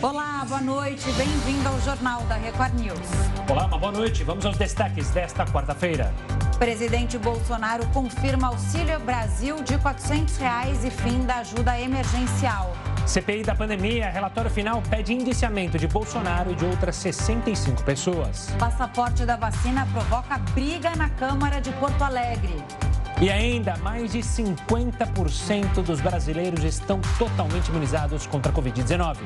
Olá, boa noite. Bem-vindo ao Jornal da Record News. Olá, uma boa noite. Vamos aos destaques desta quarta-feira. Presidente Bolsonaro confirma Auxílio Brasil de 400 reais e fim da ajuda emergencial. CPI da pandemia, relatório final pede indiciamento de Bolsonaro e de outras 65 pessoas. Passaporte da vacina provoca briga na Câmara de Porto Alegre. E ainda, mais de 50% dos brasileiros estão totalmente imunizados contra a Covid-19.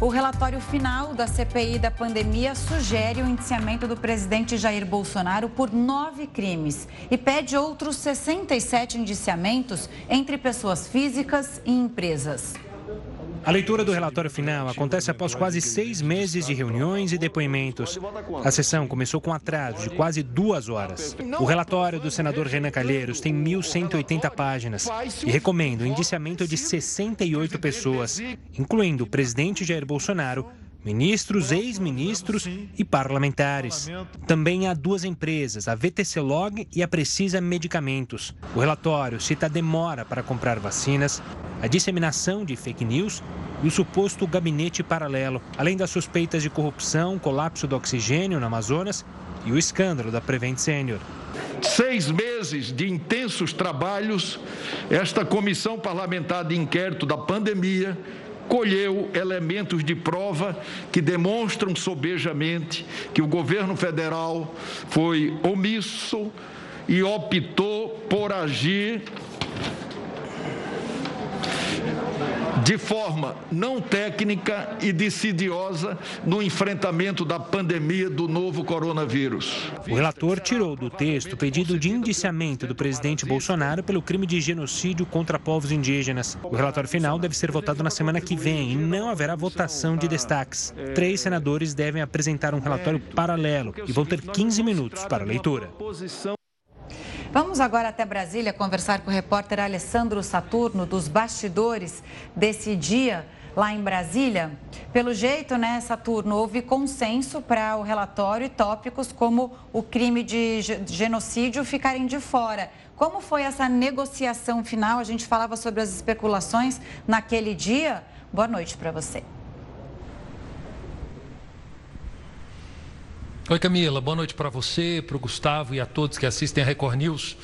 O relatório final da CPI da pandemia sugere o indiciamento do presidente Jair Bolsonaro por nove crimes e pede outros 67 indiciamentos entre pessoas físicas e empresas. A leitura do relatório final acontece após quase seis meses de reuniões e depoimentos. A sessão começou com atraso de quase duas horas. O relatório do senador Renan Calheiros tem 1.180 páginas e recomenda o indiciamento de 68 pessoas, incluindo o presidente Jair Bolsonaro, ministros, ex-ministros e parlamentares. Também há duas empresas, a VTC Log e a Precisa Medicamentos. O relatório cita a demora para comprar vacinas, a disseminação de fake news e o suposto gabinete paralelo, além das suspeitas de corrupção, colapso do oxigênio no Amazonas e o escândalo da Prevent Senior. Seis meses de intensos trabalhos, esta comissão parlamentar de inquérito da pandemia colheu elementos de prova que demonstram sobejamente que o governo federal foi omisso e optou por agir de forma não técnica e decidiosa no enfrentamento da pandemia do novo coronavírus. O relator tirou do texto o pedido de indiciamento do presidente Bolsonaro pelo crime de genocídio contra povos indígenas. O relatório final deve ser votado na semana que vem e não haverá votação de destaques. Três senadores devem apresentar um relatório paralelo e vão ter 15 minutos para a leitura. Vamos agora até Brasília conversar com o repórter Alessandro Saturno dos bastidores desse dia lá em Brasília. Pelo jeito, né, Saturno, houve consenso para o relatório e tópicos como o crime de genocídio ficarem de fora. Como foi essa negociação final? A gente falava sobre as especulações naquele dia. Boa noite para você. Oi, Camila. Boa noite para você, para o Gustavo e a todos que assistem a Record News.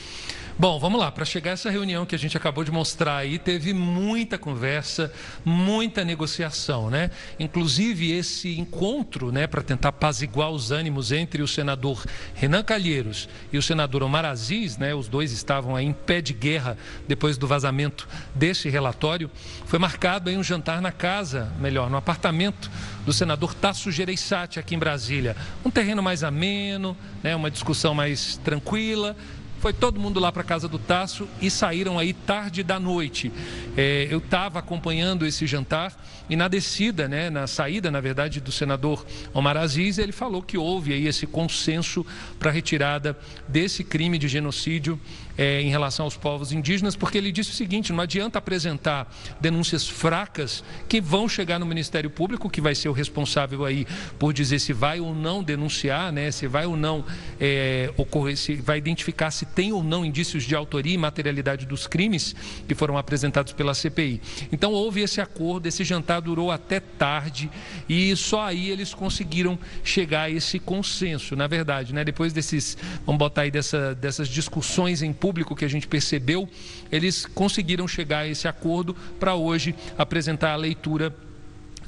Bom, vamos lá. Para chegar a essa reunião que a gente acabou de mostrar aí, teve muita conversa, muita negociação, né? Inclusive esse encontro, né, para tentar apaziguar os ânimos entre o senador Renan Calheiros e o senador Omar Aziz, né? Os dois estavam aí em pé de guerra depois do vazamento desse relatório. Foi marcado aí um jantar na casa, melhor, no apartamento do senador Tasso Gereissati aqui em Brasília. Um terreno mais ameno, né, uma discussão mais tranquila foi todo mundo lá para casa do Tasso e saíram aí tarde da noite. É, eu estava acompanhando esse jantar e na descida, né, na saída, na verdade, do senador Omar Aziz, ele falou que houve aí esse consenso para a retirada desse crime de genocídio é, em relação aos povos indígenas, porque ele disse o seguinte: não adianta apresentar denúncias fracas que vão chegar no Ministério Público, que vai ser o responsável aí por dizer se vai ou não denunciar, né, se vai ou não é, ocorrer, se vai identificar se tem ou não indícios de autoria e materialidade dos crimes que foram apresentados pela CPI. Então houve esse acordo, esse jantar durou até tarde e só aí eles conseguiram chegar a esse consenso, na verdade, né? Depois desses, vamos botar aí dessa, dessas discussões em público público que a gente percebeu, eles conseguiram chegar a esse acordo para hoje apresentar a leitura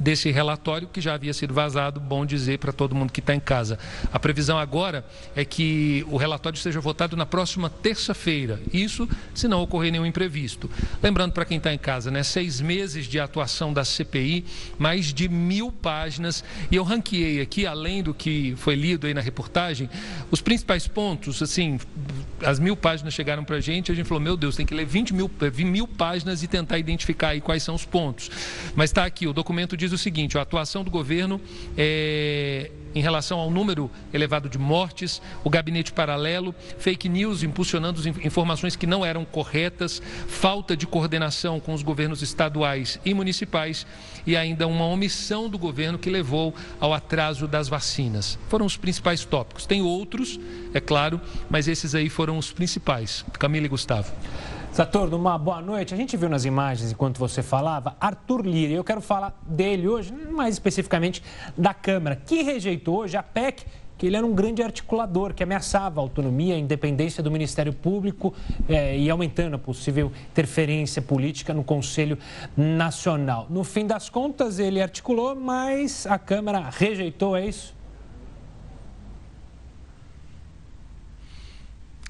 desse relatório que já havia sido vazado, bom dizer para todo mundo que está em casa. A previsão agora é que o relatório seja votado na próxima terça-feira, isso se não ocorrer nenhum imprevisto. Lembrando para quem está em casa, né, seis meses de atuação da CPI, mais de mil páginas, e eu ranqueei aqui, além do que foi lido aí na reportagem, os principais pontos, assim, as mil páginas chegaram para a gente, a gente falou, meu Deus, tem que ler 20 mil, mil páginas e tentar identificar aí quais são os pontos. Mas está aqui, o documento diz diz o seguinte: a atuação do governo é, em relação ao número elevado de mortes, o gabinete paralelo, fake news impulsionando informações que não eram corretas, falta de coordenação com os governos estaduais e municipais e ainda uma omissão do governo que levou ao atraso das vacinas. Foram os principais tópicos. Tem outros, é claro, mas esses aí foram os principais. Camila e Gustavo. Saturno, uma boa noite. A gente viu nas imagens, enquanto você falava, Arthur Lira. Eu quero falar dele hoje, mais especificamente da Câmara, que rejeitou hoje a PEC que ele era um grande articulador que ameaçava a autonomia, a independência do Ministério Público eh, e aumentando a possível interferência política no Conselho Nacional. No fim das contas, ele articulou, mas a Câmara rejeitou, é isso?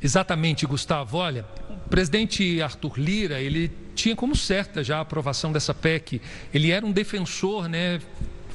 Exatamente, Gustavo. Olha, o presidente Arthur Lira, ele tinha como certa já a aprovação dessa PEC. Ele era um defensor, né,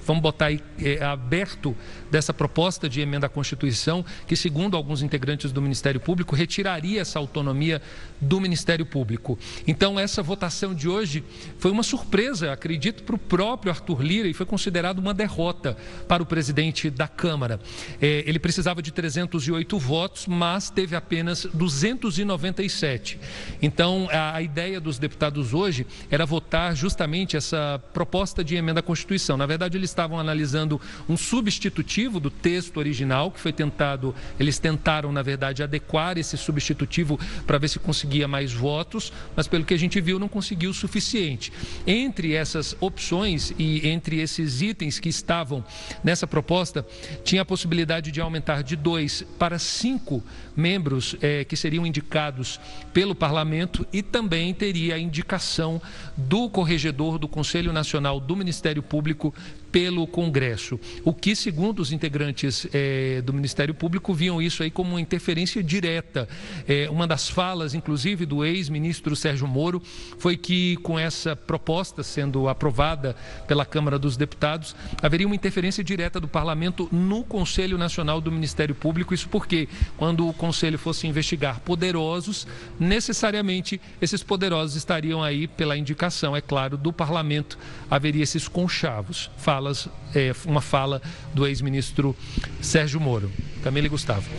vamos botar aí, é, aberto dessa proposta de emenda à Constituição, que, segundo alguns integrantes do Ministério Público, retiraria essa autonomia do Ministério Público. Então, essa votação de hoje foi uma surpresa, acredito, para o próprio Arthur Lira e foi considerado uma derrota para o presidente da Câmara. É, ele precisava de 308 votos, mas teve apenas 297. Então, a, a ideia dos deputados hoje era votar justamente essa proposta de emenda à Constituição. Na verdade, eles estavam analisando um substitutivo do texto original, que foi tentado, eles tentaram, na verdade, adequar esse substitutivo para ver se conseguia mais votos, mas pelo que a gente viu, não conseguiu o suficiente. Entre essas opções e entre esses itens que estavam nessa proposta, tinha a possibilidade de aumentar de dois para cinco membros eh, que seriam indicados pelo parlamento e também teria a indicação do corregedor do Conselho Nacional do Ministério Público pelo Congresso. O que, segundo os integrantes é, do Ministério Público, viam isso aí como uma interferência direta. É, uma das falas, inclusive, do ex-ministro Sérgio Moro foi que, com essa proposta sendo aprovada pela Câmara dos Deputados, haveria uma interferência direta do Parlamento no Conselho Nacional do Ministério Público. Isso porque, quando o Conselho fosse investigar poderosos, necessariamente esses poderosos estariam aí pela indicação, é claro, do Parlamento. Haveria esses conchavos. Fala falas, é, uma fala do ex-ministro Sérgio Moro. Camila e Gustavo.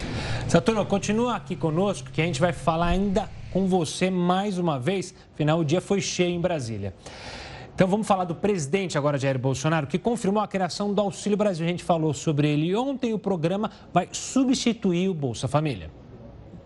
Saturno, continua aqui conosco que a gente vai falar ainda com você mais uma vez. Afinal, o dia foi cheio em Brasília. Então vamos falar do presidente agora, Jair Bolsonaro, que confirmou a criação do Auxílio Brasil. A gente falou sobre ele ontem. O programa vai substituir o Bolsa Família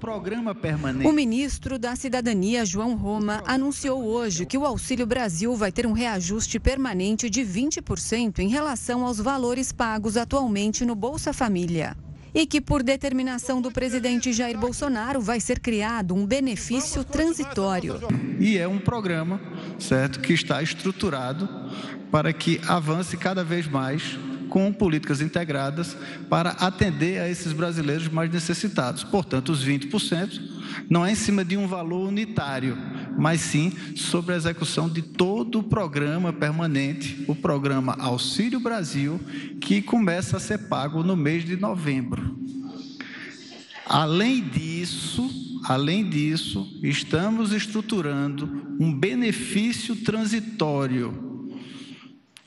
programa permanente. O ministro da Cidadania, João Roma, anunciou hoje que o Auxílio Brasil vai ter um reajuste permanente de 20% em relação aos valores pagos atualmente no Bolsa Família. E que, por determinação do presidente Jair Bolsonaro, vai ser criado um benefício transitório. E é um programa, certo, que está estruturado para que avance cada vez mais com políticas integradas para atender a esses brasileiros mais necessitados. Portanto, os 20% não é em cima de um valor unitário, mas sim sobre a execução de todo o programa permanente, o programa Auxílio Brasil, que começa a ser pago no mês de novembro. Além disso, além disso, estamos estruturando um benefício transitório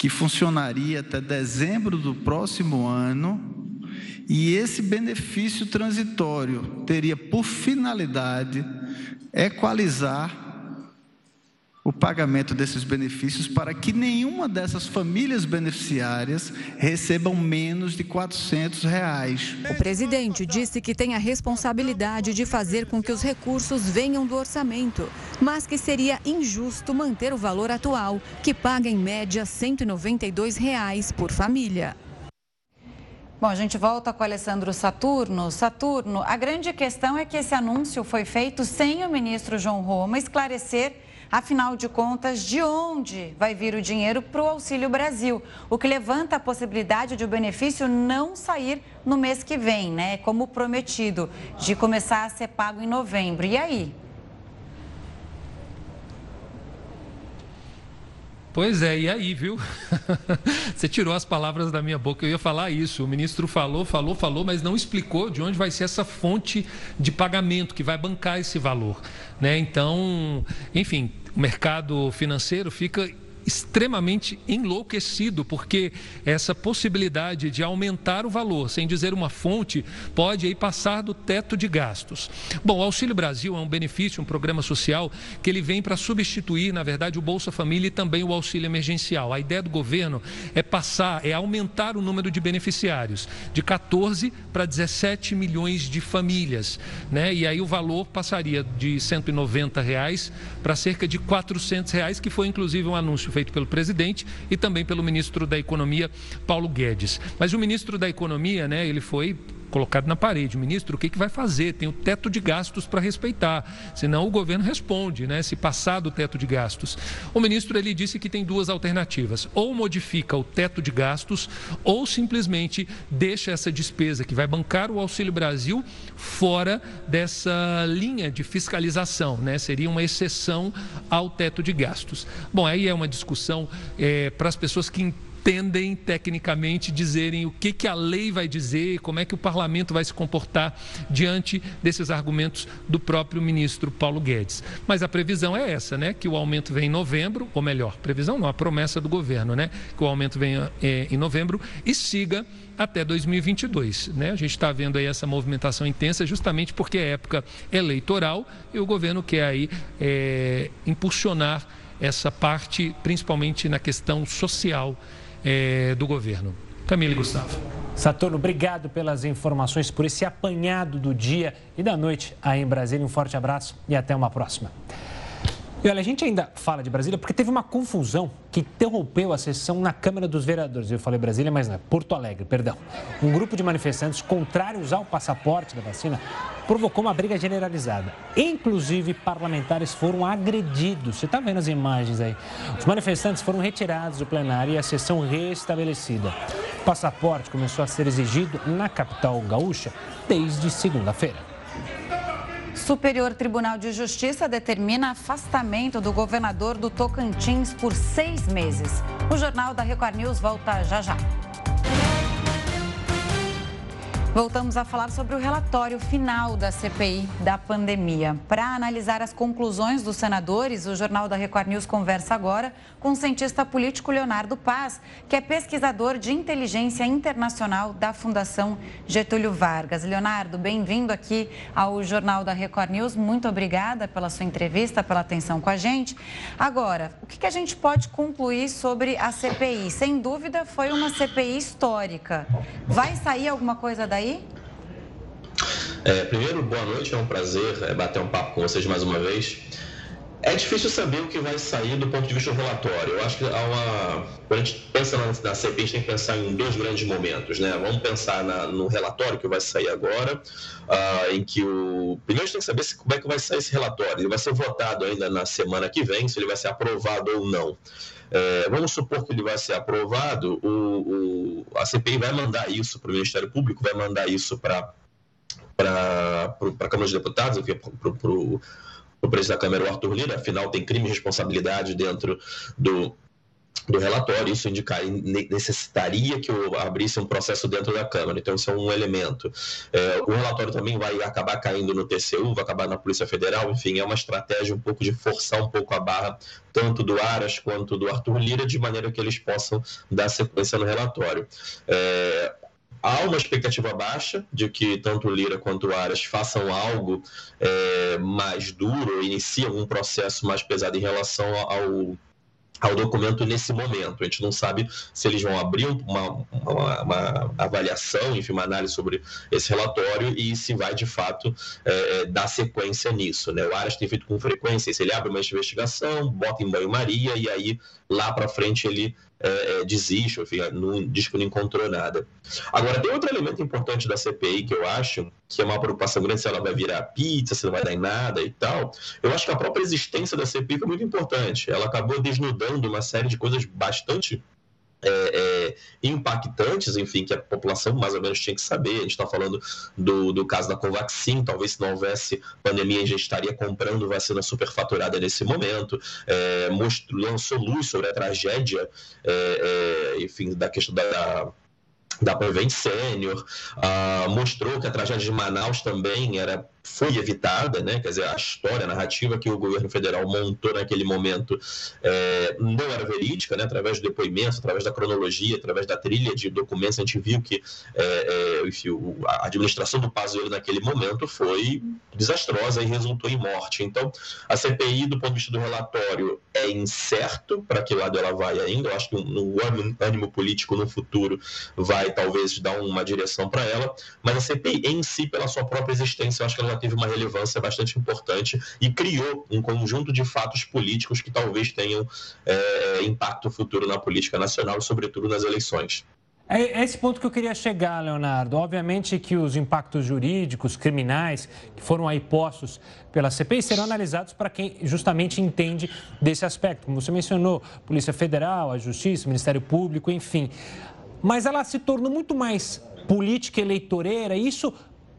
que funcionaria até dezembro do próximo ano, e esse benefício transitório teria por finalidade equalizar o pagamento desses benefícios para que nenhuma dessas famílias beneficiárias recebam menos de 400 reais. O presidente disse que tem a responsabilidade de fazer com que os recursos venham do orçamento, mas que seria injusto manter o valor atual, que paga em média 192 reais por família. Bom, a gente volta com Alessandro Saturno. Saturno, a grande questão é que esse anúncio foi feito sem o ministro João Roma esclarecer Afinal de contas, de onde vai vir o dinheiro para o Auxílio Brasil? O que levanta a possibilidade de o benefício não sair no mês que vem, né? Como prometido, de começar a ser pago em novembro. E aí? Pois é, e aí, viu? Você tirou as palavras da minha boca, eu ia falar isso. O ministro falou, falou, falou, mas não explicou de onde vai ser essa fonte de pagamento que vai bancar esse valor. Né? Então, enfim, o mercado financeiro fica extremamente enlouquecido, porque essa possibilidade de aumentar o valor, sem dizer uma fonte, pode aí passar do teto de gastos. Bom, o Auxílio Brasil é um benefício, um programa social que ele vem para substituir, na verdade, o Bolsa Família e também o auxílio emergencial. A ideia do governo é passar, é aumentar o número de beneficiários de 14 para 17 milhões de famílias, né? E aí o valor passaria de 190 reais para cerca de 400 reais, que foi inclusive um anúncio feito pelo presidente e também pelo ministro da Economia, Paulo Guedes. Mas o ministro da Economia, né, ele foi colocado na parede. Ministro, o que, que vai fazer? Tem o teto de gastos para respeitar. Senão o governo responde, né? Se passar do teto de gastos. O ministro ele disse que tem duas alternativas: ou modifica o teto de gastos, ou simplesmente deixa essa despesa que vai bancar o Auxílio Brasil fora dessa linha de fiscalização, né? Seria uma exceção ao teto de gastos. Bom, aí é uma discussão é, para as pessoas que tendem tecnicamente dizerem o que, que a lei vai dizer, como é que o parlamento vai se comportar diante desses argumentos do próprio ministro Paulo Guedes. Mas a previsão é essa, né? Que o aumento vem em novembro, ou melhor, previsão não, a promessa do governo, né? Que o aumento venha é, em novembro e siga até 2022. Né? A gente está vendo aí essa movimentação intensa justamente porque é época eleitoral e o governo quer aí é, impulsionar essa parte, principalmente na questão social é, do governo. Camila e Gustavo. Saturno, obrigado pelas informações, por esse apanhado do dia e da noite aí em Brasília. Um forte abraço e até uma próxima. E olha, a gente ainda fala de Brasília porque teve uma confusão que interrompeu a sessão na Câmara dos Vereadores. Eu falei Brasília, mas não é Porto Alegre, perdão. Um grupo de manifestantes contrários ao passaporte da vacina provocou uma briga generalizada. Inclusive, parlamentares foram agredidos. Você está vendo as imagens aí? Os manifestantes foram retirados do plenário e a sessão restabelecida. O passaporte começou a ser exigido na capital gaúcha desde segunda-feira. Superior Tribunal de Justiça determina afastamento do governador do Tocantins por seis meses. O Jornal da Record News volta já já. Voltamos a falar sobre o relatório final da CPI da pandemia. Para analisar as conclusões dos senadores, o Jornal da Record News conversa agora com o cientista político Leonardo Paz, que é pesquisador de inteligência internacional da Fundação Getúlio Vargas. Leonardo, bem-vindo aqui ao Jornal da Record News. Muito obrigada pela sua entrevista, pela atenção com a gente. Agora, o que a gente pode concluir sobre a CPI? Sem dúvida, foi uma CPI histórica. Vai sair alguma coisa daí? Aí? É, primeiro, boa noite, é um prazer é, bater um papo com vocês mais uma vez. É difícil saber o que vai sair do ponto de vista do relatório. Eu acho que há uma. Quando a gente pensa na, CPI, a gente tem que pensar em dois grandes momentos. Né? Vamos pensar na, no relatório que vai sair agora, uh, em que o. Primeiro a gente tem que saber se, como é que vai sair esse relatório. Ele vai ser votado ainda na semana que vem, se ele vai ser aprovado ou não. É, vamos supor que ele vai ser aprovado, o, o, a CPI vai mandar isso para o Ministério Público, vai mandar isso para a Câmara dos Deputados, para o presidente da Câmara, o Arthur Lira, afinal tem crime e responsabilidade dentro do, do relatório, isso indicar, necessitaria que eu abrisse um processo dentro da Câmara. Então, isso é um elemento. É, o relatório também vai acabar caindo no TCU, vai acabar na Polícia Federal, enfim, é uma estratégia um pouco de forçar um pouco a barra, tanto do Aras quanto do Arthur Lira, de maneira que eles possam dar sequência no relatório. É, há uma expectativa baixa de que tanto Lira quanto Aras façam algo é, mais duro, iniciem um processo mais pesado em relação ao ao documento nesse momento. A gente não sabe se eles vão abrir uma, uma, uma avaliação, enfim, uma análise sobre esse relatório e se vai de fato é, é dar sequência nisso. Né? O Aras tem feito com frequência, se ele abre uma investigação, bota em banho-maria e aí lá para frente ele é, é, desiste, enfim, não, diz que não encontrou nada. Agora, tem outro elemento importante da CPI que eu acho, que é uma preocupação grande se ela vai virar pizza, se não vai dar em nada e tal. Eu acho que a própria existência da CPI foi muito importante. Ela acabou desnudando uma série de coisas bastante é, é, impactantes, enfim, que a população mais ou menos tinha que saber. A gente está falando do, do caso da Covaxin, talvez se não houvesse pandemia, a gente estaria comprando vacina superfaturada nesse momento. É, mostrou, lançou luz sobre a tragédia, é, é, enfim, da questão da da Prevent Senior, uh, mostrou que a tragédia de Manaus também era foi evitada, né? Quer dizer, a história, a narrativa que o governo federal montou naquele momento é, não era verídica, né? Através do depoimento, através da cronologia, através da trilha de documentos, a gente viu que é, é, enfim, a administração do Pazuello naquele momento foi desastrosa e resultou em morte. Então, a CPI, do ponto de vista do relatório, é incerto para que lado ela vai ainda. Eu acho que no ânimo político no futuro vai talvez dar uma direção para ela, mas a CPI em si, pela sua própria existência, eu acho que ela já teve uma relevância bastante importante e criou um conjunto de fatos políticos que talvez tenham é, impacto futuro na política nacional sobretudo, nas eleições. É esse ponto que eu queria chegar, Leonardo. Obviamente que os impactos jurídicos, criminais, que foram aí postos pela CPI, serão analisados para quem justamente entende desse aspecto. Como você mencionou, Polícia Federal, a Justiça, Ministério Público, enfim. Mas ela se tornou muito mais política eleitoreira. Isso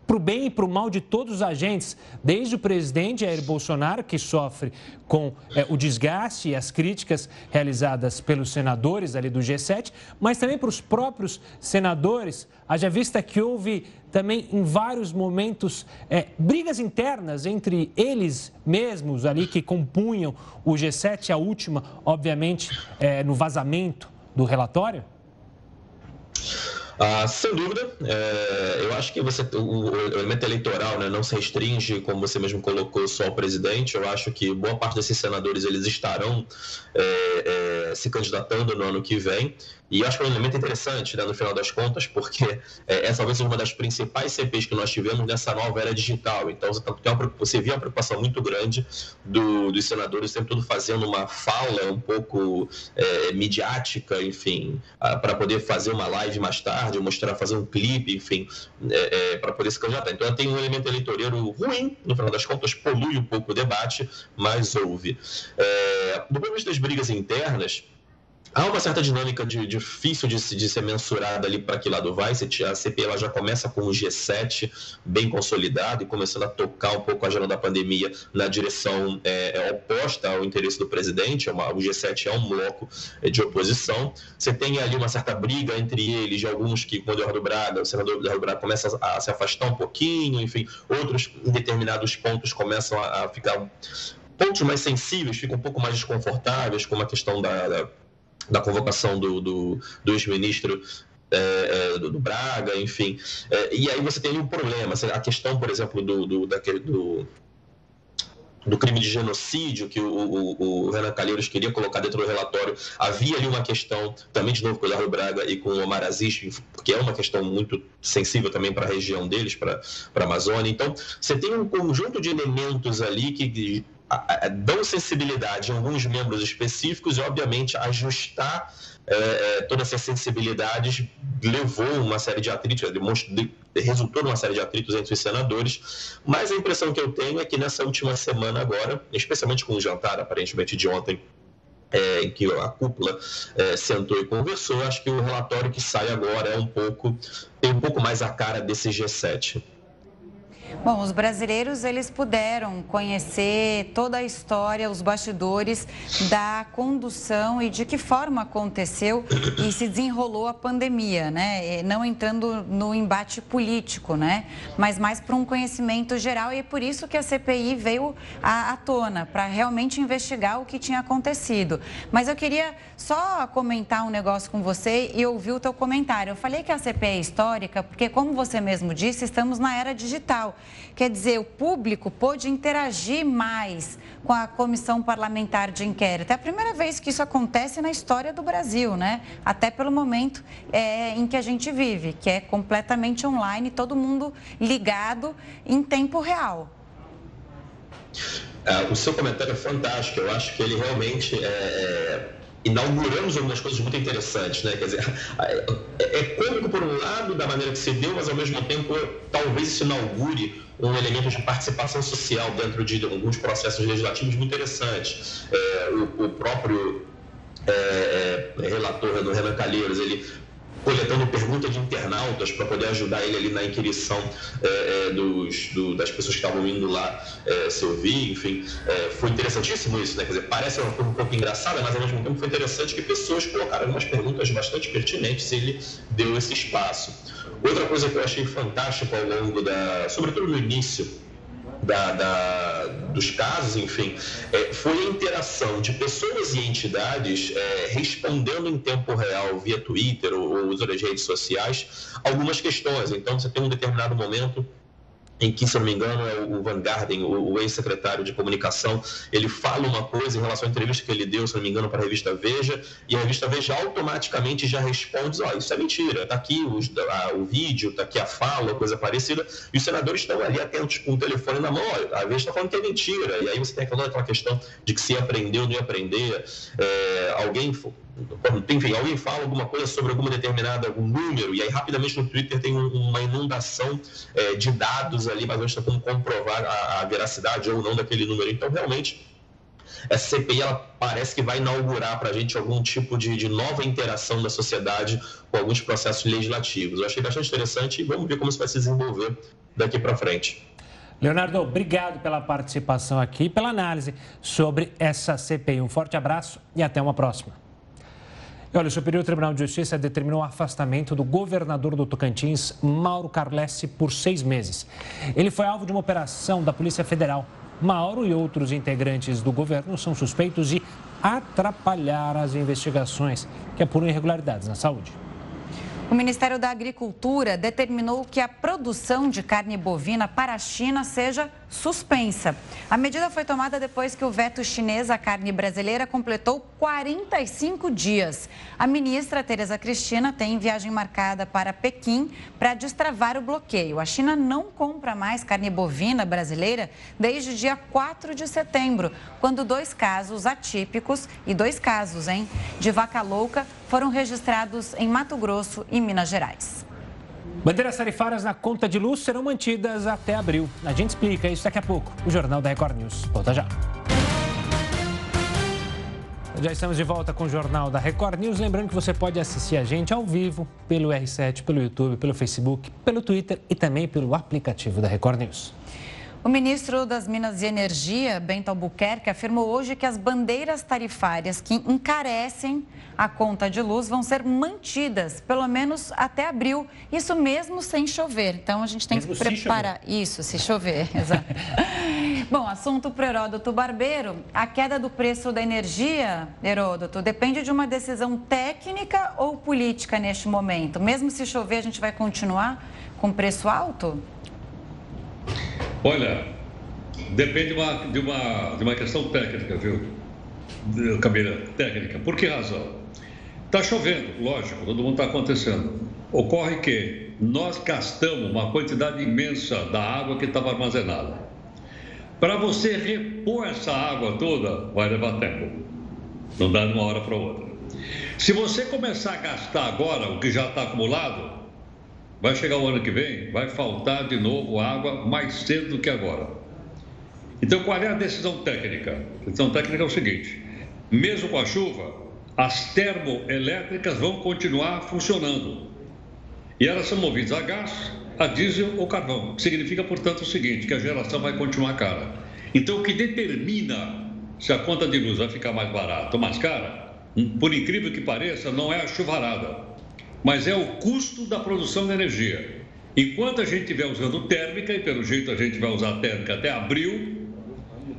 para o bem e para o mal de todos os agentes, desde o presidente Jair Bolsonaro, que sofre com é, o desgaste e as críticas realizadas pelos senadores ali do G7, mas também para os próprios senadores, haja vista que houve também em vários momentos é, brigas internas entre eles mesmos ali que compunham o G7, a última, obviamente, é, no vazamento do relatório? Ah, sem dúvida, é, eu acho que você, o, o, elemento eleitoral né, não se restringe, como você mesmo colocou, só ao presidente. Eu acho que boa parte desses senadores eles estarão é, é, se candidatando no ano que vem. E acho que é um elemento interessante, né, no final das contas, porque é, essa talvez seja uma das principais CPs que nós tivemos nessa nova era digital. Então, você, tem uma, você via uma preocupação muito grande do, dos senadores, sempre tudo fazendo uma fala um pouco é, midiática, enfim, para poder fazer uma live mais tarde, mostrar, fazer um clipe, enfim, é, é para poder se candidatar. Então, tem um elemento eleitoreiro ruim, no final das contas, polui um pouco o debate, mas houve. É, do ponto de vista das brigas internas, há uma certa dinâmica de, difícil de, de, ser mensurada ali para que lado vai. A CP ela já começa com o G7 bem consolidado e começando a tocar um pouco a janela da pandemia na direção é, é, oposta ao interesse do presidente. É uma, o G7 é um bloco é, de oposição. Você tem ali uma certa briga entre eles, de alguns que, com o Eduardo Braga, o senador Eduardo Braga começa a, a se afastar um pouquinho, enfim, outros em determinados pontos começam a, a ficar pontos mais sensíveis, ficam um pouco mais desconfortáveis, como a questão da, da da convocação do, do, do ex-ministro é, é, do, do, Braga, enfim. É, e aí você tem um problema. A questão, por exemplo, do, do, daquele, do, do crime de genocídio que o, o, o, Renan Calheiros queria colocar dentro do relatório. Havia ali uma questão, também de novo com o Eduardo Braga e com o Omar Aziz, que é uma questão muito sensível também para a região deles, para a Amazônia. Então, você tem um conjunto de elementos ali que dão sensibilidade a alguns membros específicos e, obviamente, ajustar é, é, todas essas sensibilidades levou uma série de atritos, resultou numa série de atritos entre os senadores, mas a impressão que eu tenho é que nessa última semana agora, especialmente com o jantar aparentemente de ontem, é, em que a cúpula é, sentou e conversou, acho que o relatório que sai agora é um pouco tem um pouco mais a cara desse G7. Bom, os brasileiros eles puderam conhecer toda a história, os bastidores da condução e de que forma aconteceu e se desenrolou a pandemia, né? Não entrando no embate político, né? Mas mais para um conhecimento geral e é por isso que a CPI veio à, à tona para realmente investigar o que tinha acontecido. Mas eu queria só comentar um negócio com você e ouvir o teu comentário. Eu falei que a CPI é histórica porque, como você mesmo disse, estamos na era digital. Quer dizer, o público pôde interagir mais com a comissão parlamentar de inquérito. É a primeira vez que isso acontece na história do Brasil, né? Até pelo momento é, em que a gente vive, que é completamente online, todo mundo ligado em tempo real. É, o seu comentário é fantástico. Eu acho que ele realmente é, é inauguramos algumas coisas muito interessantes, né? Quer dizer, é, é cômico por um lado da maneira que se deu, mas ao mesmo tempo talvez isso inaugure um elemento de participação social dentro de alguns processos legislativos muito interessantes. É, o, o, próprio é, é relator do Renan Calheiros, ele coletando perguntas de internautas para poder ajudar ele ali na inquirição é, é, dos, do, das pessoas que estavam indo lá é, se ouvir, enfim. É, foi interessantíssimo isso, né? Quer dizer, parece uma coisa um pouco engraçada, mas ao mesmo tempo foi interessante que pessoas colocaram algumas perguntas bastante pertinentes e ele deu esse espaço. Outra coisa que eu achei fantástico ao longo da. sobretudo no início da, da, dos casos, enfim, é, foi a interação de pessoas e entidades é, respondendo em tempo real via Twitter ou, ou redes sociais algumas questões. Então, você tem um determinado momento em que, se não me engano, é o Van Garden, o, ex-secretário de comunicação, ele fala uma coisa em relação à entrevista que ele deu, se não me engano, para a revista Veja, e a revista Veja automaticamente já responde: oh, isso é mentira, está aqui os, a, o vídeo, está aqui a fala, coisa parecida, e os senadores estão ali atentos com o telefone na mão, a Veja está falando que é mentira, e aí você tem aquela questão de que se aprendeu, não ia aprender, é, alguém enfim, alguém fala alguma coisa sobre alguma determinada, algum número, e aí rapidamente no Twitter tem um, uma inundação é, de dados ali, mas gente está como comprovar a, a, veracidade ou não daquele número. Então, realmente, essa CPI ela parece que vai inaugurar para a gente algum tipo de, de, nova interação da sociedade com alguns processos legislativos. Eu achei bastante interessante e vamos ver como isso vai se desenvolver daqui para frente. Leonardo, obrigado pela participação aqui, pela análise sobre essa CPI. Um forte abraço e até uma próxima. Olha, o Superior Tribunal de Justiça determinou o afastamento do governador do Tocantins, Mauro Carlesse, por seis meses. Ele foi alvo de uma operação da Polícia Federal. Mauro e outros integrantes do governo são suspeitos de atrapalhar as investigações que apuram irregularidades na saúde. O Ministério da Agricultura determinou que a produção de carne bovina para a China seja suspensa. A medida foi tomada depois que o veto chinês à carne brasileira completou 45 dias. A ministra Tereza Cristina tem viagem marcada para Pequim para destravar o bloqueio. A China não compra mais carne bovina brasileira desde o dia 4 de setembro, quando dois casos atípicos e dois casos hein, de vaca louca foram registrados em Mato Grosso e Minas Gerais. Bandeiras tarifárias na conta de luz serão mantidas até abril. A gente explica isso daqui a pouco. O Jornal da Record News. Volta já. Já estamos de volta com o Jornal da Record News. Lembrando que você pode assistir a gente ao vivo pelo R7, pelo YouTube, pelo Facebook, pelo Twitter e também pelo aplicativo da Record News. O ministro das Minas e Energia, Bento Albuquerque, afirmou hoje que as bandeiras tarifárias que encarecem a conta de luz vão ser mantidas, pelo menos até abril. Isso mesmo sem chover. Então a gente tem mesmo que preparar. Isso, se chover, exato. Bom, assunto para Heródoto Barbeiro. A queda do preço da energia, Heródoto, depende de uma decisão técnica ou política neste momento. Mesmo se chover, a gente vai continuar com preço alto? Olha, depende de uma, de uma, de uma questão técnica, viu? Camila, técnica. Por que razão? Está chovendo, lógico, todo mundo está acontecendo. Ocorre que nós gastamos uma quantidade imensa da água que estava armazenada. Para você repor essa água toda, vai levar tempo. Não dá de uma hora para outra. Se você começar a gastar agora o que já está acumulado, vai chegar o ano que vem, vai faltar de novo água mais cedo do que agora. Então, qual é a decisão técnica? A decisão técnica é o seguinte: mesmo com a chuva, as termoelétricas vão continuar funcionando. E elas são movidas a gás, a diesel ou carvão. Significa, portanto, o seguinte, que a geração vai continuar cara. Então, o que determina se a conta de luz vai ficar mais barata ou mais cara, por incrível que pareça, não é a chuvarada, mas é o custo da produção de energia. Enquanto a gente estiver usando térmica, e pelo jeito a gente vai usar térmica até abril,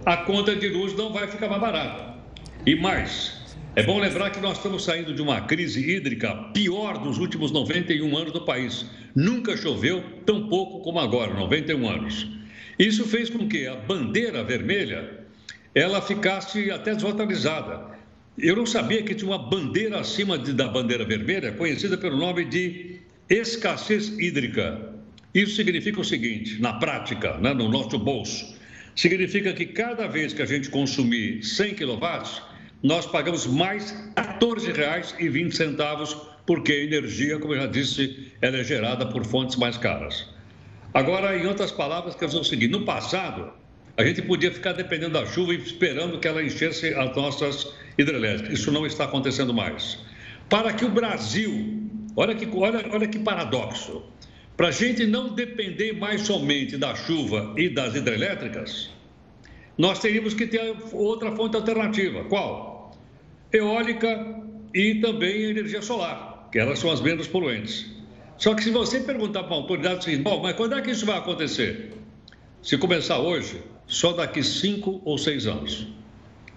a conta de luz não vai ficar mais barata. E mais, é bom lembrar que nós estamos saindo de uma crise hídrica pior dos últimos 91 anos do país. Nunca choveu tão pouco como agora, 91 anos. Isso fez com que a bandeira vermelha ela ficasse até desatualizada. Eu não sabia que tinha uma bandeira acima de, da bandeira vermelha, conhecida pelo nome de escassez hídrica. Isso significa o seguinte, na prática, né, no nosso bolso, significa que cada vez que a gente consumir 100 quilowatts, nós pagamos mais R$ 14,20, porque a energia, como eu já disse, ela é gerada por fontes mais caras. Agora, em outras palavras, quer dizer o seguinte: no passado, a gente podia ficar dependendo da chuva e esperando que ela enchesse as nossas hidrelétricas. Isso não está acontecendo mais. Para que o Brasil, olha que, olha, olha que paradoxo, para a gente não depender mais somente da chuva e das hidrelétricas, nós teríamos que ter outra fonte alternativa. Qual? eólica e também energia solar, que elas são as menos poluentes. Só que se você perguntar para a autoridade assim, bom, mas quando é que isso vai acontecer? Se começar hoje, só daqui cinco ou seis anos.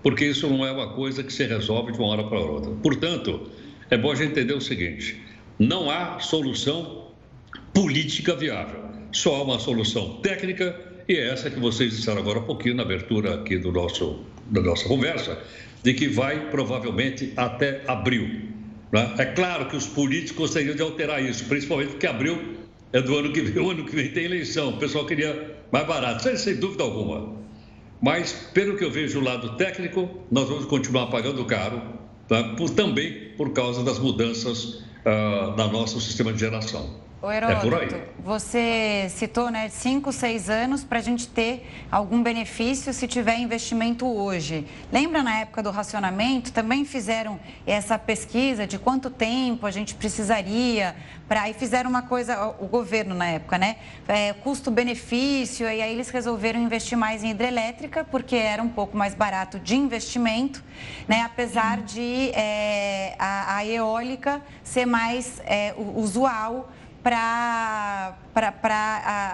Porque isso não é uma coisa que se resolve de uma hora para outra. Portanto, é bom a gente entender o seguinte: não há solução política viável, só há uma solução técnica e é essa que vocês disseram agora há pouquinho na abertura aqui do nosso, da nossa conversa, de que vai provavelmente até abril. Né? É claro que os políticos gostariam de alterar isso, principalmente porque abril é do ano que vem, o ano que vem tem eleição, o pessoal queria mais barato, sem, sem dúvida alguma. Mas, pelo que eu vejo do lado técnico, nós vamos continuar pagando caro, tá? por, também por causa das mudanças uh, da nosso sistema de geração. O Heródoto, é você citou né, 5, 6 anos para a gente ter algum benefício se tiver investimento hoje. Lembra na época do racionamento, também fizeram essa pesquisa de quanto tempo a gente precisaria para. E fizeram uma coisa, o governo na época, né? É, Custo-benefício, e aí eles resolveram investir mais em hidrelétrica, porque era um pouco mais barato de investimento, né? Apesar de é, a, a, eólica ser mais é, usual para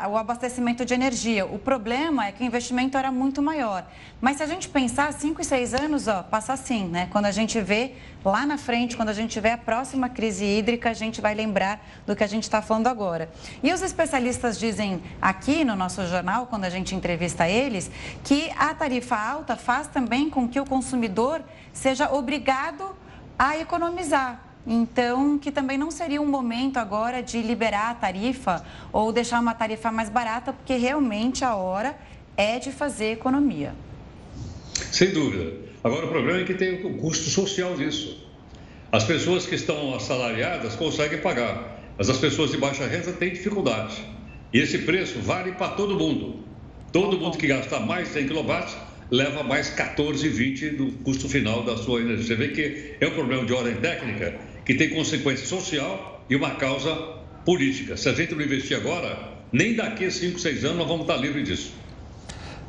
o abastecimento de energia. O problema é que o investimento era muito maior. Mas se a gente pensar, 5 e 6 anos, ó, passa assim, né? Quando a gente vê lá na frente, quando a gente vê a próxima crise hídrica, a gente vai lembrar do que a gente está falando agora. E os especialistas dizem aqui no nosso jornal, quando a gente entrevista eles, que a tarifa alta faz também com que o consumidor seja obrigado a economizar. Então, que também não seria um momento agora de liberar a tarifa ou deixar uma tarifa mais barata, porque realmente a hora é de fazer economia. Sem dúvida. Agora, o problema é que tem o custo social disso. As pessoas que estão assalariadas conseguem pagar, mas as pessoas de baixa renda têm dificuldade. E esse preço vale para todo mundo. Todo mundo que gasta mais 100 kW leva mais 14,20 do custo final da sua energia. Você vê que é um problema de ordem técnica que tem consequência social e uma causa política. Se a gente não investir agora, nem daqui a 5, 6 anos nós vamos estar livres disso.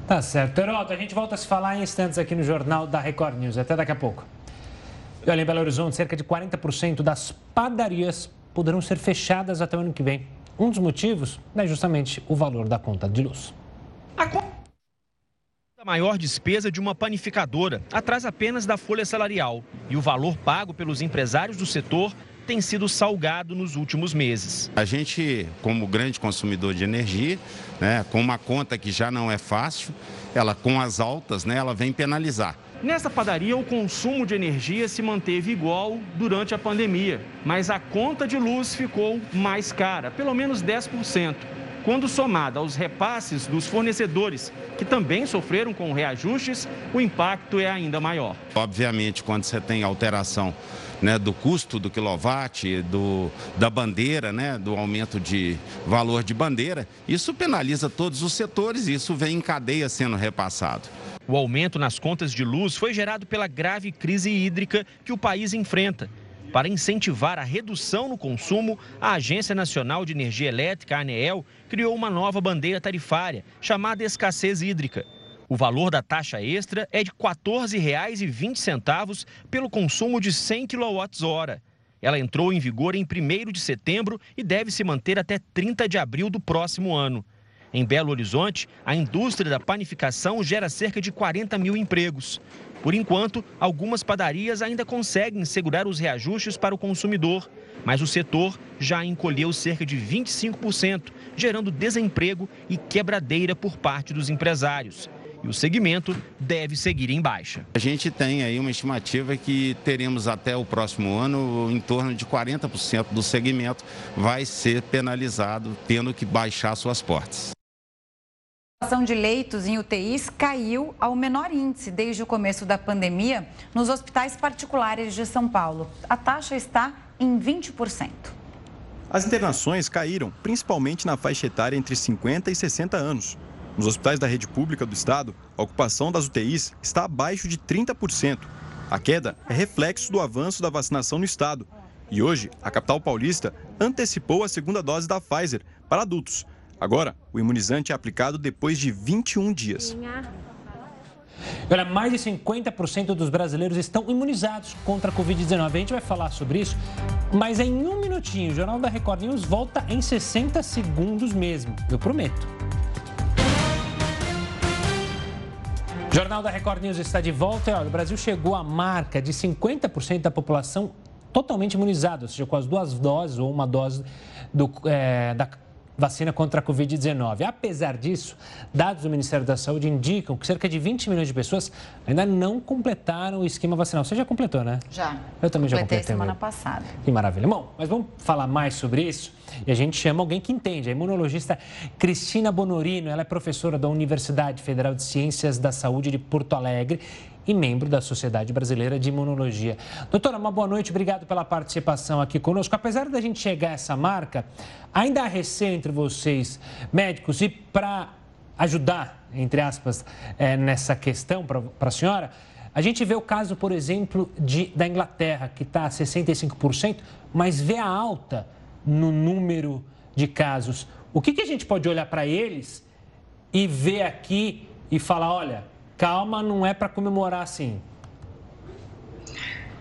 Tá certo. Heroto, a gente volta a se falar em instantes aqui no Jornal da Record News. Até daqui a pouco. E olha, em Belo Horizonte, cerca de 40% das padarias poderão ser fechadas até o ano que vem. Um dos motivos é justamente o valor da conta de luz. A maior despesa de uma panificadora, atrás apenas da folha salarial. E o valor pago pelos empresários do setor tem sido salgado nos últimos meses. A gente, como grande consumidor de energia, né, com uma conta que já não é fácil, ela com as altas, né, ela vem penalizar. Nessa padaria, o consumo de energia se manteve igual durante a pandemia, mas a conta de luz ficou mais cara, pelo menos 10% quando somada aos repasses dos fornecedores, que também sofreram com reajustes, o impacto é ainda maior. Obviamente, quando você tem alteração né, do custo do quilowatt, do, da bandeira, né, do aumento de valor de bandeira, isso penaliza todos os setores e isso vem em cadeia sendo repassado. O aumento nas contas de luz foi gerado pela grave crise hídrica que o país enfrenta para incentivar a redução no consumo, a Agência Nacional de Energia Elétrica, ANEEL, criou uma nova bandeira tarifária, chamada escassez hídrica. O valor da taxa extra é de R$ 14,20 pelo consumo de 100 kWh. Ela entrou em vigor em 1 de setembro e deve se manter até 30 de abril do próximo ano. Em Belo Horizonte, a indústria da panificação gera cerca de 40 mil empregos. Por enquanto, algumas padarias ainda conseguem segurar os reajustes para o consumidor, mas o setor já encolheu cerca de 25%, gerando desemprego e quebradeira por parte dos empresários. E o segmento deve seguir em baixa. A gente tem aí uma estimativa que teremos até o próximo ano em torno de 40% do segmento vai ser penalizado, tendo que baixar suas portas. A ocupação de leitos em UTIs caiu ao menor índice desde o começo da pandemia nos hospitais particulares de São Paulo. A taxa está em 20%. As internações caíram, principalmente na faixa etária entre 50 e 60 anos. Nos hospitais da rede pública do estado, a ocupação das UTIs está abaixo de 30%. A queda é reflexo do avanço da vacinação no estado. E hoje, a capital paulista antecipou a segunda dose da Pfizer para adultos Agora, o imunizante é aplicado depois de 21 dias. Olha, mais de 50% dos brasileiros estão imunizados contra a Covid-19. A gente vai falar sobre isso, mas em um minutinho. O Jornal da Record News volta em 60 segundos mesmo, eu prometo. Jornal da Record News está de volta. Olha, o Brasil chegou à marca de 50% da população totalmente imunizada, ou seja, com as duas doses ou uma dose do, é, da vacina contra a Covid-19. Apesar disso, dados do Ministério da Saúde indicam que cerca de 20 milhões de pessoas ainda não completaram o esquema vacinal. Você já completou, né? Já. Eu também já completei. semana meu. passada. Que maravilha. Bom, mas vamos falar mais sobre isso e a gente chama alguém que entende, a imunologista Cristina Bonorino. Ela é professora da Universidade Federal de Ciências da Saúde de Porto Alegre e membro da Sociedade Brasileira de Imunologia. Doutora, uma boa noite, obrigado pela participação aqui conosco. Apesar da gente chegar a essa marca, ainda há receio entre vocês, médicos, e para ajudar, entre aspas, é, nessa questão para a senhora, a gente vê o caso, por exemplo, de, da Inglaterra, que está a 65%, mas vê a alta no número de casos. O que, que a gente pode olhar para eles e ver aqui e falar, olha, calma, não é para comemorar assim.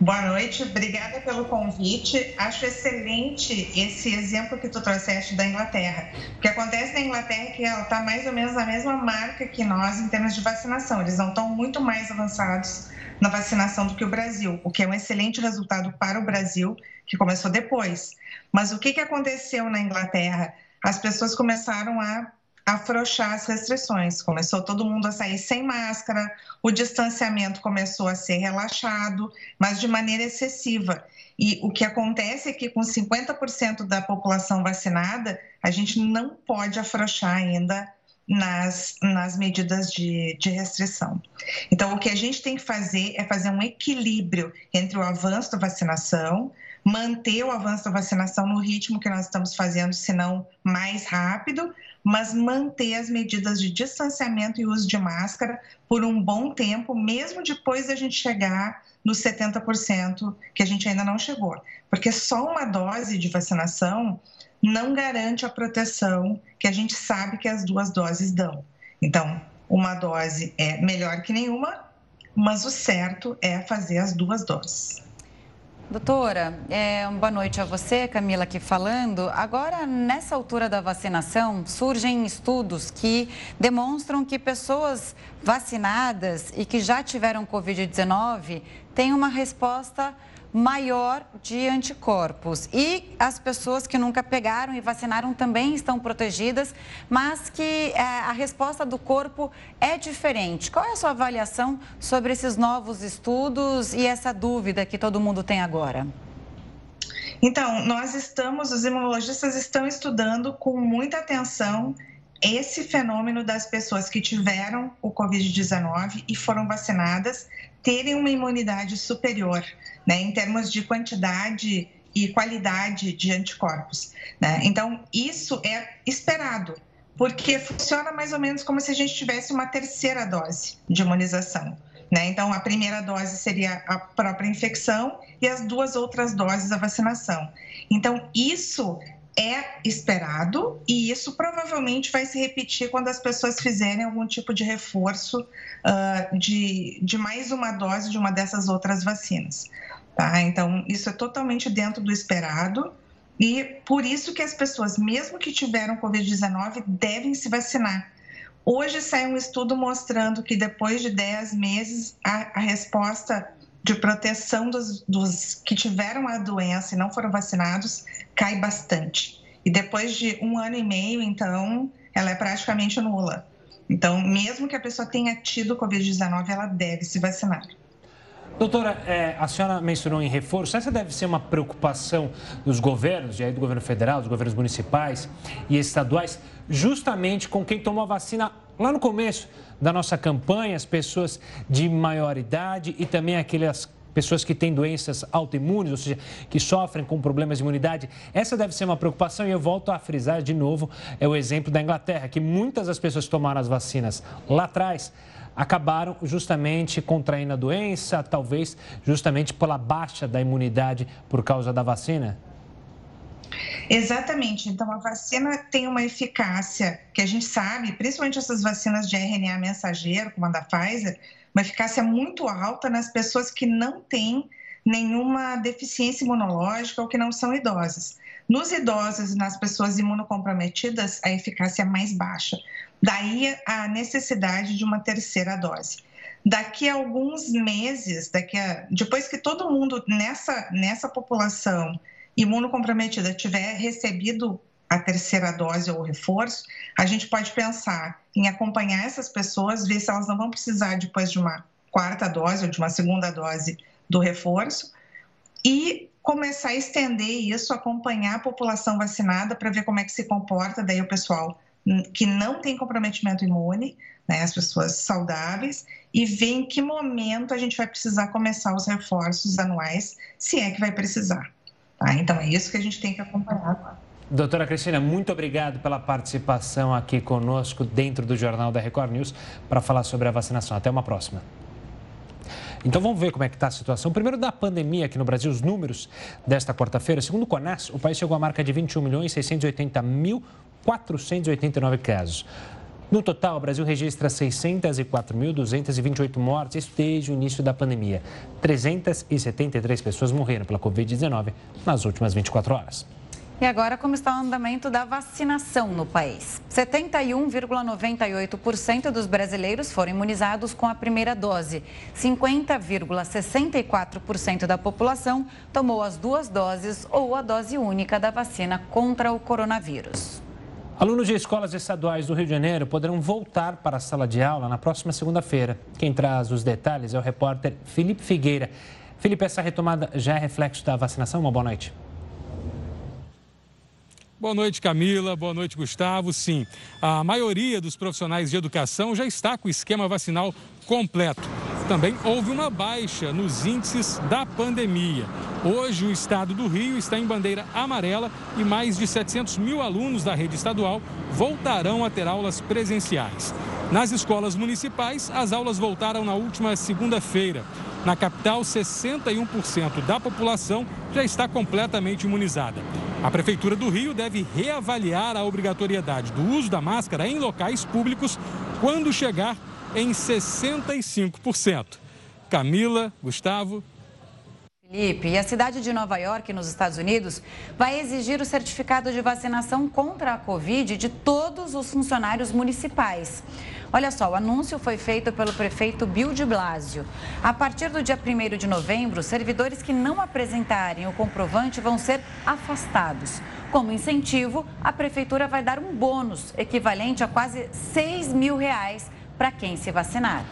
Boa noite, obrigada pelo convite. Acho excelente esse exemplo que tu trouxeste da Inglaterra. O que acontece na Inglaterra é que ela está mais ou menos na mesma marca que nós em termos de vacinação. Eles não estão muito mais avançados na vacinação do que o Brasil, o que é um excelente resultado para o Brasil, que começou depois. Mas o que, que aconteceu na Inglaterra? As pessoas começaram a afrouxar as restrições. Começou todo mundo a sair sem máscara, o distanciamento começou a ser relaxado, mas de maneira excessiva. E o que acontece é que com 50% da população vacinada, a gente não pode afrouxar ainda nas, nas medidas de, de restrição. Então, o que a gente tem que fazer é fazer um equilíbrio entre o avanço da vacinação, manter o avanço da vacinação no ritmo que nós estamos fazendo, se não mais rápido, mas manter as medidas de distanciamento e uso de máscara por um bom tempo, mesmo depois da gente chegar nos 70% que a gente ainda não chegou. Porque só uma dose de vacinação não garante a proteção que a gente sabe que as duas doses dão. Então, uma dose é melhor que nenhuma, mas o certo é fazer as duas doses. Doutora, é, boa noite a você, Camila, aqui falando. Agora, nessa altura da vacinação, surgem estudos que demonstram que pessoas vacinadas e que já tiveram Covid-19 têm uma resposta maior de anticorpos. E as pessoas que nunca pegaram e vacinaram também estão protegidas, mas que é, a resposta do corpo é diferente. Qual é a sua avaliação sobre esses novos estudos e essa dúvida que todo mundo tem agora? Então, nós estamos, os imunologistas estão estudando com muita atenção esse fenômeno das pessoas que tiveram o Covid-19 e foram vacinadas terem uma imunidade superior, né, em termos de quantidade e qualidade de anticorpos. Né? Então, isso é esperado, porque funciona mais ou menos como se a gente tivesse uma terceira dose de imunização. Né? Então, a primeira dose seria a própria infecção e as duas outras doses a vacinação. Então, isso é esperado e isso provavelmente vai se repetir quando as pessoas fizerem algum tipo de reforço uh, de, de mais uma dose de uma dessas outras vacinas. Tá? Então, isso é totalmente dentro do esperado e por isso que as pessoas, mesmo que tiveram Covid-19, devem se vacinar. Hoje saiu um estudo mostrando que depois de 10 meses, a, a resposta de proteção dos, dos, que tiveram a doença e não foram vacinados cai bastante. E depois de um ano e meio, então, ela é praticamente nula. Então, mesmo que a pessoa tenha tido Covid-19, ela deve se vacinar. Doutora, é, a senhora mencionou em reforço, essa deve ser uma preocupação dos governos, aí do governo federal, dos governos municipais e estaduais, justamente com quem tomou a vacina lá no começo da nossa campanha, as pessoas de maior idade e também aquelas pessoas que têm doenças autoimunes, ou seja, que sofrem com problemas de imunidade. Essa deve ser uma preocupação e eu volto a frisar de novo, é o exemplo da Inglaterra, que muitas das pessoas que tomaram as vacinas lá atrás acabaram justamente contraindo a doença, talvez justamente pela baixa da imunidade por causa da vacina? Exatamente. Então, a vacina tem uma eficácia que a gente sabe, principalmente essas vacinas de RNA mensageiro, como a da Pfizer, uma eficácia muito alta nas pessoas que não têm nenhuma deficiência imunológica ou que não são idosas. Nos idosos e nas pessoas imunocomprometidas, a eficácia é mais baixa. Daí a necessidade de uma terceira dose. daqui a alguns meses, daqui a, depois que todo mundo nessa, nessa população imunocomprometida tiver recebido a terceira dose ou reforço, a gente pode pensar em acompanhar essas pessoas, ver se elas não vão precisar depois de uma quarta dose ou de uma segunda dose do reforço e começar a estender isso, acompanhar a população vacinada para ver como é que se comporta daí o pessoal que não tem comprometimento imune, né, as pessoas saudáveis, e ver em que momento a gente vai precisar começar os reforços anuais, se é que vai precisar. Tá? Então é isso que a gente tem que acompanhar agora. Doutora Cristina, muito obrigado pela participação aqui conosco dentro do Jornal da Record News para falar sobre a vacinação. Até uma próxima. Então vamos ver como é que está a situação. Primeiro da pandemia aqui no Brasil, os números desta quarta-feira. Segundo o CONAS, o país chegou à marca de 21 milhões 680 mil 489 casos. No total, o Brasil registra 604.228 mortes, desde o início da pandemia. 373 pessoas morreram pela Covid-19 nas últimas 24 horas. E agora, como está o andamento da vacinação no país? 71,98% dos brasileiros foram imunizados com a primeira dose. 50,64% da população tomou as duas doses ou a dose única da vacina contra o coronavírus. Alunos de escolas estaduais do Rio de Janeiro poderão voltar para a sala de aula na próxima segunda-feira. Quem traz os detalhes é o repórter Felipe Figueira. Felipe, essa retomada já é reflexo da vacinação? Uma boa noite. Boa noite, Camila. Boa noite, Gustavo. Sim, a maioria dos profissionais de educação já está com o esquema vacinal completo. Também houve uma baixa nos índices da pandemia. Hoje, o estado do Rio está em bandeira amarela e mais de 700 mil alunos da rede estadual voltarão a ter aulas presenciais. Nas escolas municipais, as aulas voltaram na última segunda-feira. Na capital, 61% da população já está completamente imunizada. A Prefeitura do Rio deve reavaliar a obrigatoriedade do uso da máscara em locais públicos quando chegar em 65%. Camila, Gustavo. Felipe, e a cidade de Nova York, nos Estados Unidos, vai exigir o certificado de vacinação contra a Covid de todos os funcionários municipais. Olha só, o anúncio foi feito pelo prefeito Bill de Blasio. A partir do dia 1 de novembro, servidores que não apresentarem o comprovante vão ser afastados. Como incentivo, a prefeitura vai dar um bônus equivalente a quase 6 mil reais para quem se vacinar.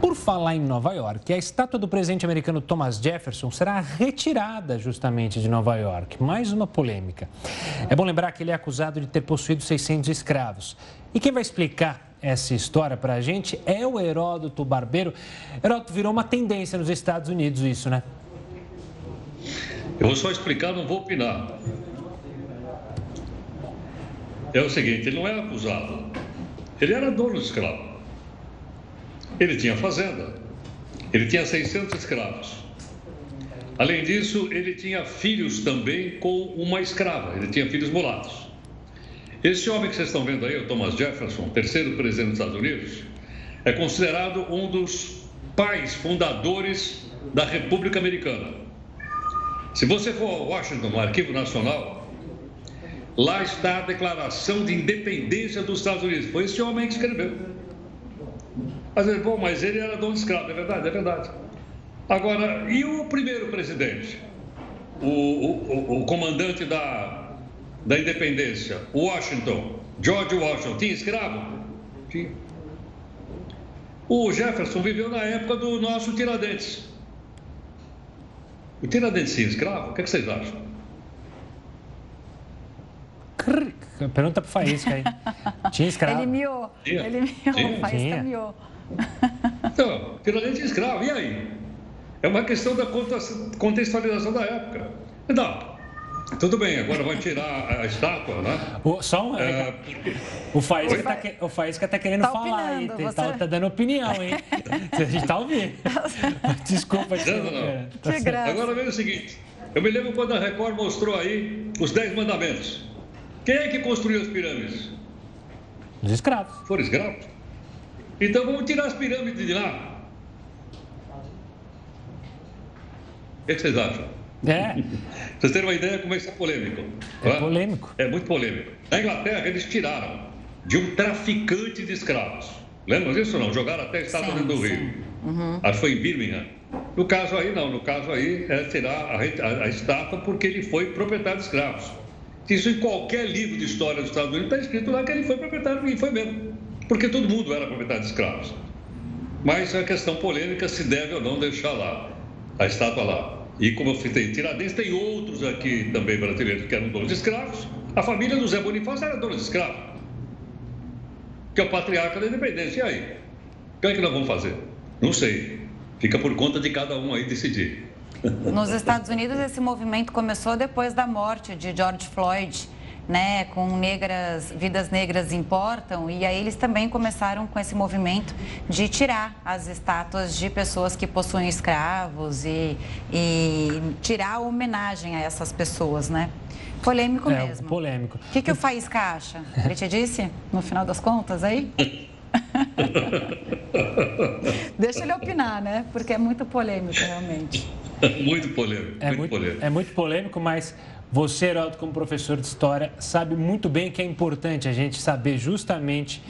Por falar em Nova York, a estátua do presidente americano Thomas Jefferson será retirada justamente de Nova York. Mais uma polêmica. É bom lembrar que ele é acusado de ter possuído 600 escravos. E quem vai explicar essa história para a gente é o Heródoto Barbeiro. Heródoto, virou uma tendência nos Estados Unidos isso, né? Eu vou só explicar, não vou opinar. É o seguinte, ele não é acusado. Ele era dono de escravo. Ele tinha fazenda. Ele tinha 600 escravos. Além disso, ele tinha filhos também com uma escrava. Ele tinha filhos mulatos. Esse homem que vocês estão vendo aí, o Thomas Jefferson, terceiro presidente dos Estados Unidos, é considerado um dos pais fundadores da República Americana. Se você for a Washington, no Arquivo Nacional, lá está a Declaração de Independência dos Estados Unidos. Foi esse homem que escreveu. Mas, bom, mas ele era dono de escravo, é verdade, é verdade. Agora, e o primeiro presidente? O, o, o comandante da da independência, Washington, George Washington, tinha escravo? Tinha. O Jefferson viveu na época do nosso Tiradentes. O Tiradentes tinha escravo? O que, é que vocês acham? Pergunta pro Faísca aí. Tinha escravo? Ele miou. Tinha. Ele miou. Tinha. Faísca tinha. miou. Então, Tiradentes tinha escravo. E aí? É uma questão da contextualização da época. Então, tudo bem, agora vai tirar a estátua, né? O, só um. É. O Faísca está que, o Faísca tá querendo tá falar aí, tá, você... tá, tá, dando opinião, hein? a gente tá ouvindo. Desculpa, não, não, não. Que graça. Agora veja o seguinte: eu me lembro quando a Record mostrou aí os Dez Mandamentos. Quem é que construiu as pirâmides? Os escravos. Foram escravos? Então vamos tirar as pirâmides de lá. O que vocês acham? É. Vocês terem uma ideia como é isso é polêmico. É, é polêmico. É muito polêmico. Na Inglaterra, eles tiraram de um traficante de escravos. Lembra disso ou não? Jogaram até a estátua dentro do rio. Uhum. Acho que foi em Birmingham. No caso aí, não. No caso aí, é tirar a, a, a estátua porque ele foi proprietário de escravos. Isso em qualquer livro de história dos Estados Unidos está escrito lá que ele foi proprietário, e foi mesmo. Porque todo mundo era proprietário de escravos. Mas a questão polêmica se deve ou não deixar lá, a estátua lá. E como eu citei, Tiradentes tem outros aqui também brasileiros que eram donos de escravos. A família do Zé Bonifácio era dona de escravos. Que é o patriarca da independência. E aí? O que é que nós vamos fazer? Não sei. Fica por conta de cada um aí decidir. Nos Estados Unidos, esse movimento começou depois da morte de George Floyd, né, com negras, vidas negras importam, e aí eles também começaram com esse movimento de tirar as estátuas de pessoas que possuem escravos e, e tirar a homenagem a essas pessoas, né? Polêmico é, mesmo. Polêmico. O que, que o Faísca acha? Ele te disse, no final das contas, aí? Deixa ele opinar, né? Porque é muito polêmico, realmente. muito polêmico. É muito, muito, polêmico. É muito polêmico, mas você, Heraldo, como professor de história, sabe muito bem que é importante a gente saber justamente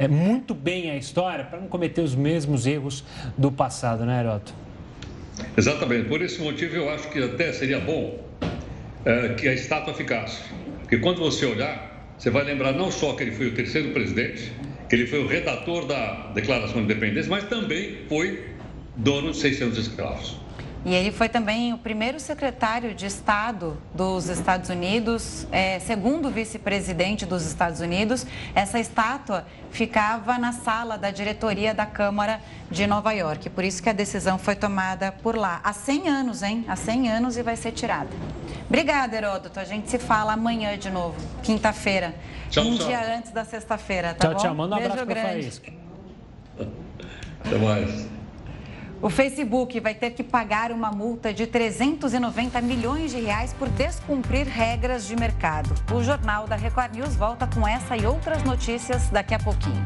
é, muito bem a história para não cometer os mesmos erros do passado, né, Heraldo? Exatamente. Por esse motivo, eu acho que até seria bom é, que a estátua ficasse. Porque quando você olhar, você vai lembrar não só que ele foi o terceiro presidente, que ele foi o redator da Declaração de Independência, mas também foi dono de 600 escravos. E ele foi também o primeiro secretário de Estado dos Estados Unidos, é, segundo vice-presidente dos Estados Unidos. Essa estátua ficava na sala da diretoria da Câmara de Nova York. Por isso que a decisão foi tomada por lá. Há 100 anos, hein? Há 100 anos e vai ser tirada. Obrigada, Heródoto. A gente se fala amanhã de novo, quinta-feira. Um tchau. dia antes da sexta-feira, tá tchau, bom? Tchau, Manda um Beijo abraço grande. Até mais. O Facebook vai ter que pagar uma multa de 390 milhões de reais por descumprir regras de mercado. O Jornal da Record News volta com essa e outras notícias daqui a pouquinho.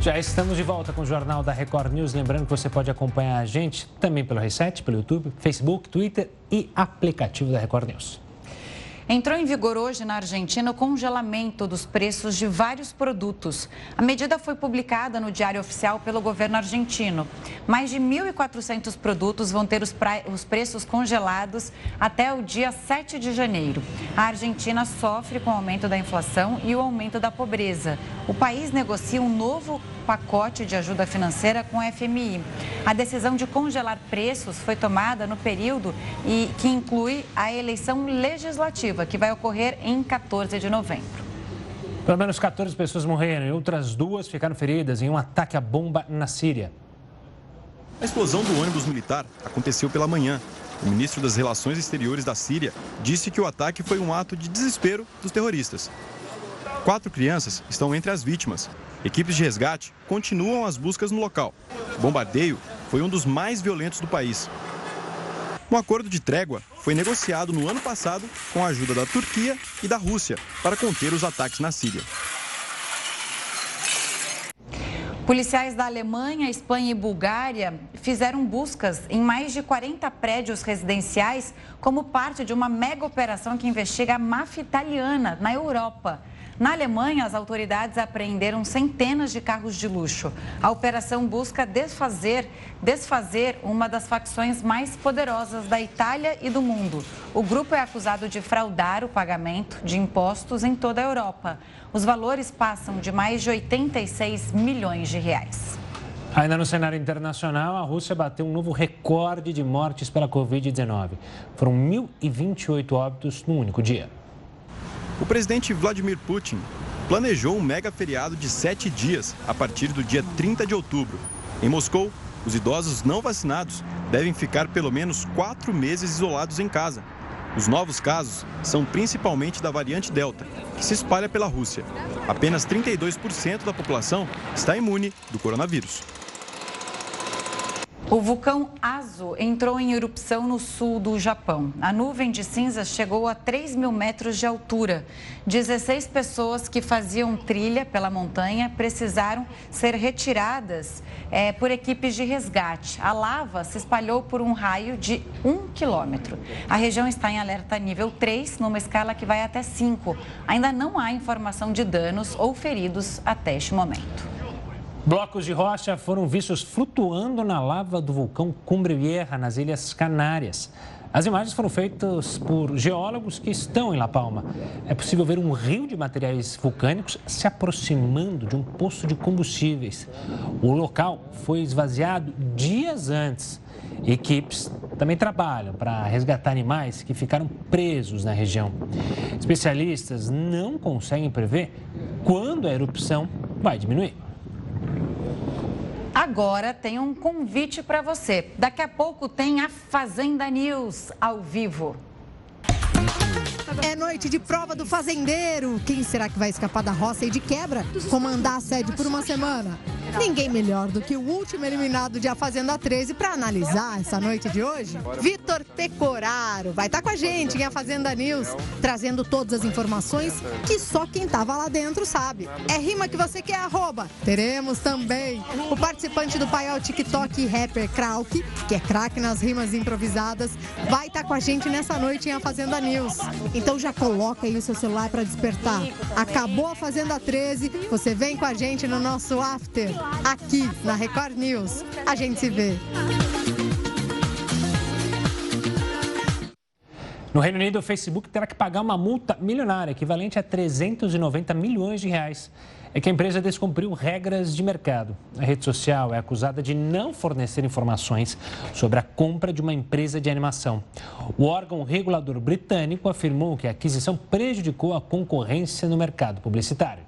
Já estamos de volta com o Jornal da Record News. Lembrando que você pode acompanhar a gente também pelo Reset, pelo YouTube, Facebook, Twitter e aplicativo da Record News. Entrou em vigor hoje na Argentina o congelamento dos preços de vários produtos. A medida foi publicada no Diário Oficial pelo governo argentino. Mais de 1.400 produtos vão ter os, pra... os preços congelados até o dia 7 de janeiro. A Argentina sofre com o aumento da inflação e o aumento da pobreza. O país negocia um novo pacote de ajuda financeira com a FMI. A decisão de congelar preços foi tomada no período e que inclui a eleição legislativa, que vai ocorrer em 14 de novembro. Pelo menos 14 pessoas morreram e outras duas ficaram feridas em um ataque à bomba na Síria. A explosão do ônibus militar aconteceu pela manhã. O ministro das Relações Exteriores da Síria disse que o ataque foi um ato de desespero dos terroristas. Quatro crianças estão entre as vítimas Equipes de resgate continuam as buscas no local. O bombardeio foi um dos mais violentos do país. Um acordo de trégua foi negociado no ano passado com a ajuda da Turquia e da Rússia para conter os ataques na Síria. Policiais da Alemanha, Espanha e Bulgária fizeram buscas em mais de 40 prédios residenciais como parte de uma mega operação que investiga a máfia italiana na Europa. Na Alemanha, as autoridades apreenderam centenas de carros de luxo. A operação busca desfazer, desfazer uma das facções mais poderosas da Itália e do mundo. O grupo é acusado de fraudar o pagamento de impostos em toda a Europa. Os valores passam de mais de 86 milhões de reais. Ainda no cenário internacional, a Rússia bateu um novo recorde de mortes pela Covid-19. Foram 1.028 óbitos no único dia. O presidente Vladimir Putin planejou um mega feriado de sete dias a partir do dia 30 de outubro. Em Moscou, os idosos não vacinados devem ficar pelo menos quatro meses isolados em casa. Os novos casos são principalmente da variante Delta, que se espalha pela Rússia. Apenas 32% da população está imune do coronavírus. O vulcão Azo entrou em erupção no sul do Japão. A nuvem de cinzas chegou a 3 mil metros de altura. 16 pessoas que faziam trilha pela montanha precisaram ser retiradas é, por equipes de resgate. A lava se espalhou por um raio de 1 quilômetro. A região está em alerta nível 3, numa escala que vai até 5. Ainda não há informação de danos ou feridos até este momento. Blocos de rocha foram vistos flutuando na lava do vulcão Cumbre Vieja, nas Ilhas Canárias. As imagens foram feitas por geólogos que estão em La Palma. É possível ver um rio de materiais vulcânicos se aproximando de um poço de combustíveis. O local foi esvaziado dias antes. Equipes também trabalham para resgatar animais que ficaram presos na região. Especialistas não conseguem prever quando a erupção vai diminuir. Agora tem um convite para você. Daqui a pouco tem a Fazenda News ao vivo. É noite de prova do fazendeiro. Quem será que vai escapar da roça e de quebra comandar a sede por uma semana? Ninguém melhor do que o último eliminado de A Fazenda 13 para analisar essa noite de hoje. Vitor Pecoraro vai estar tá com a gente em A Fazenda News, trazendo todas as informações que só quem estava lá dentro sabe. É rima que você quer, arroba. Teremos também o participante do paiol TikTok rapper Krauk, que é craque nas rimas improvisadas, vai estar tá com a gente nessa noite em A Fazenda News. Então já coloca aí o seu celular para despertar. Acabou a Fazenda 13, você vem com a gente no nosso after aqui na Record News. A gente se vê. No Reino Unido, o Facebook terá que pagar uma multa milionária, equivalente a 390 milhões de reais. É que a empresa descumpriu regras de mercado. A rede social é acusada de não fornecer informações sobre a compra de uma empresa de animação. O órgão regulador britânico afirmou que a aquisição prejudicou a concorrência no mercado publicitário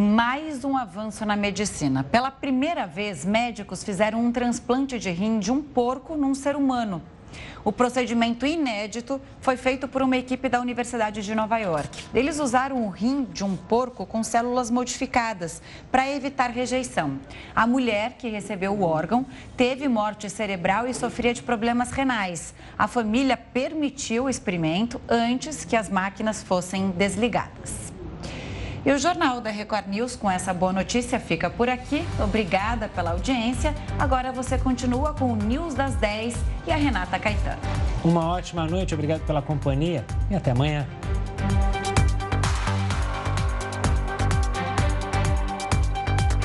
mais um avanço na medicina. Pela primeira vez, médicos fizeram um transplante de rim de um porco num ser humano. O procedimento inédito foi feito por uma equipe da Universidade de Nova York. Eles usaram o rim de um porco com células modificadas para evitar rejeição. A mulher que recebeu o órgão teve morte cerebral e sofria de problemas renais. A família permitiu o experimento antes que as máquinas fossem desligadas. E o Jornal da Record News, com essa boa notícia, fica por aqui. Obrigada pela audiência. Agora você continua com o News das 10 e a Renata Caetano. Uma ótima noite, obrigado pela companhia e até amanhã.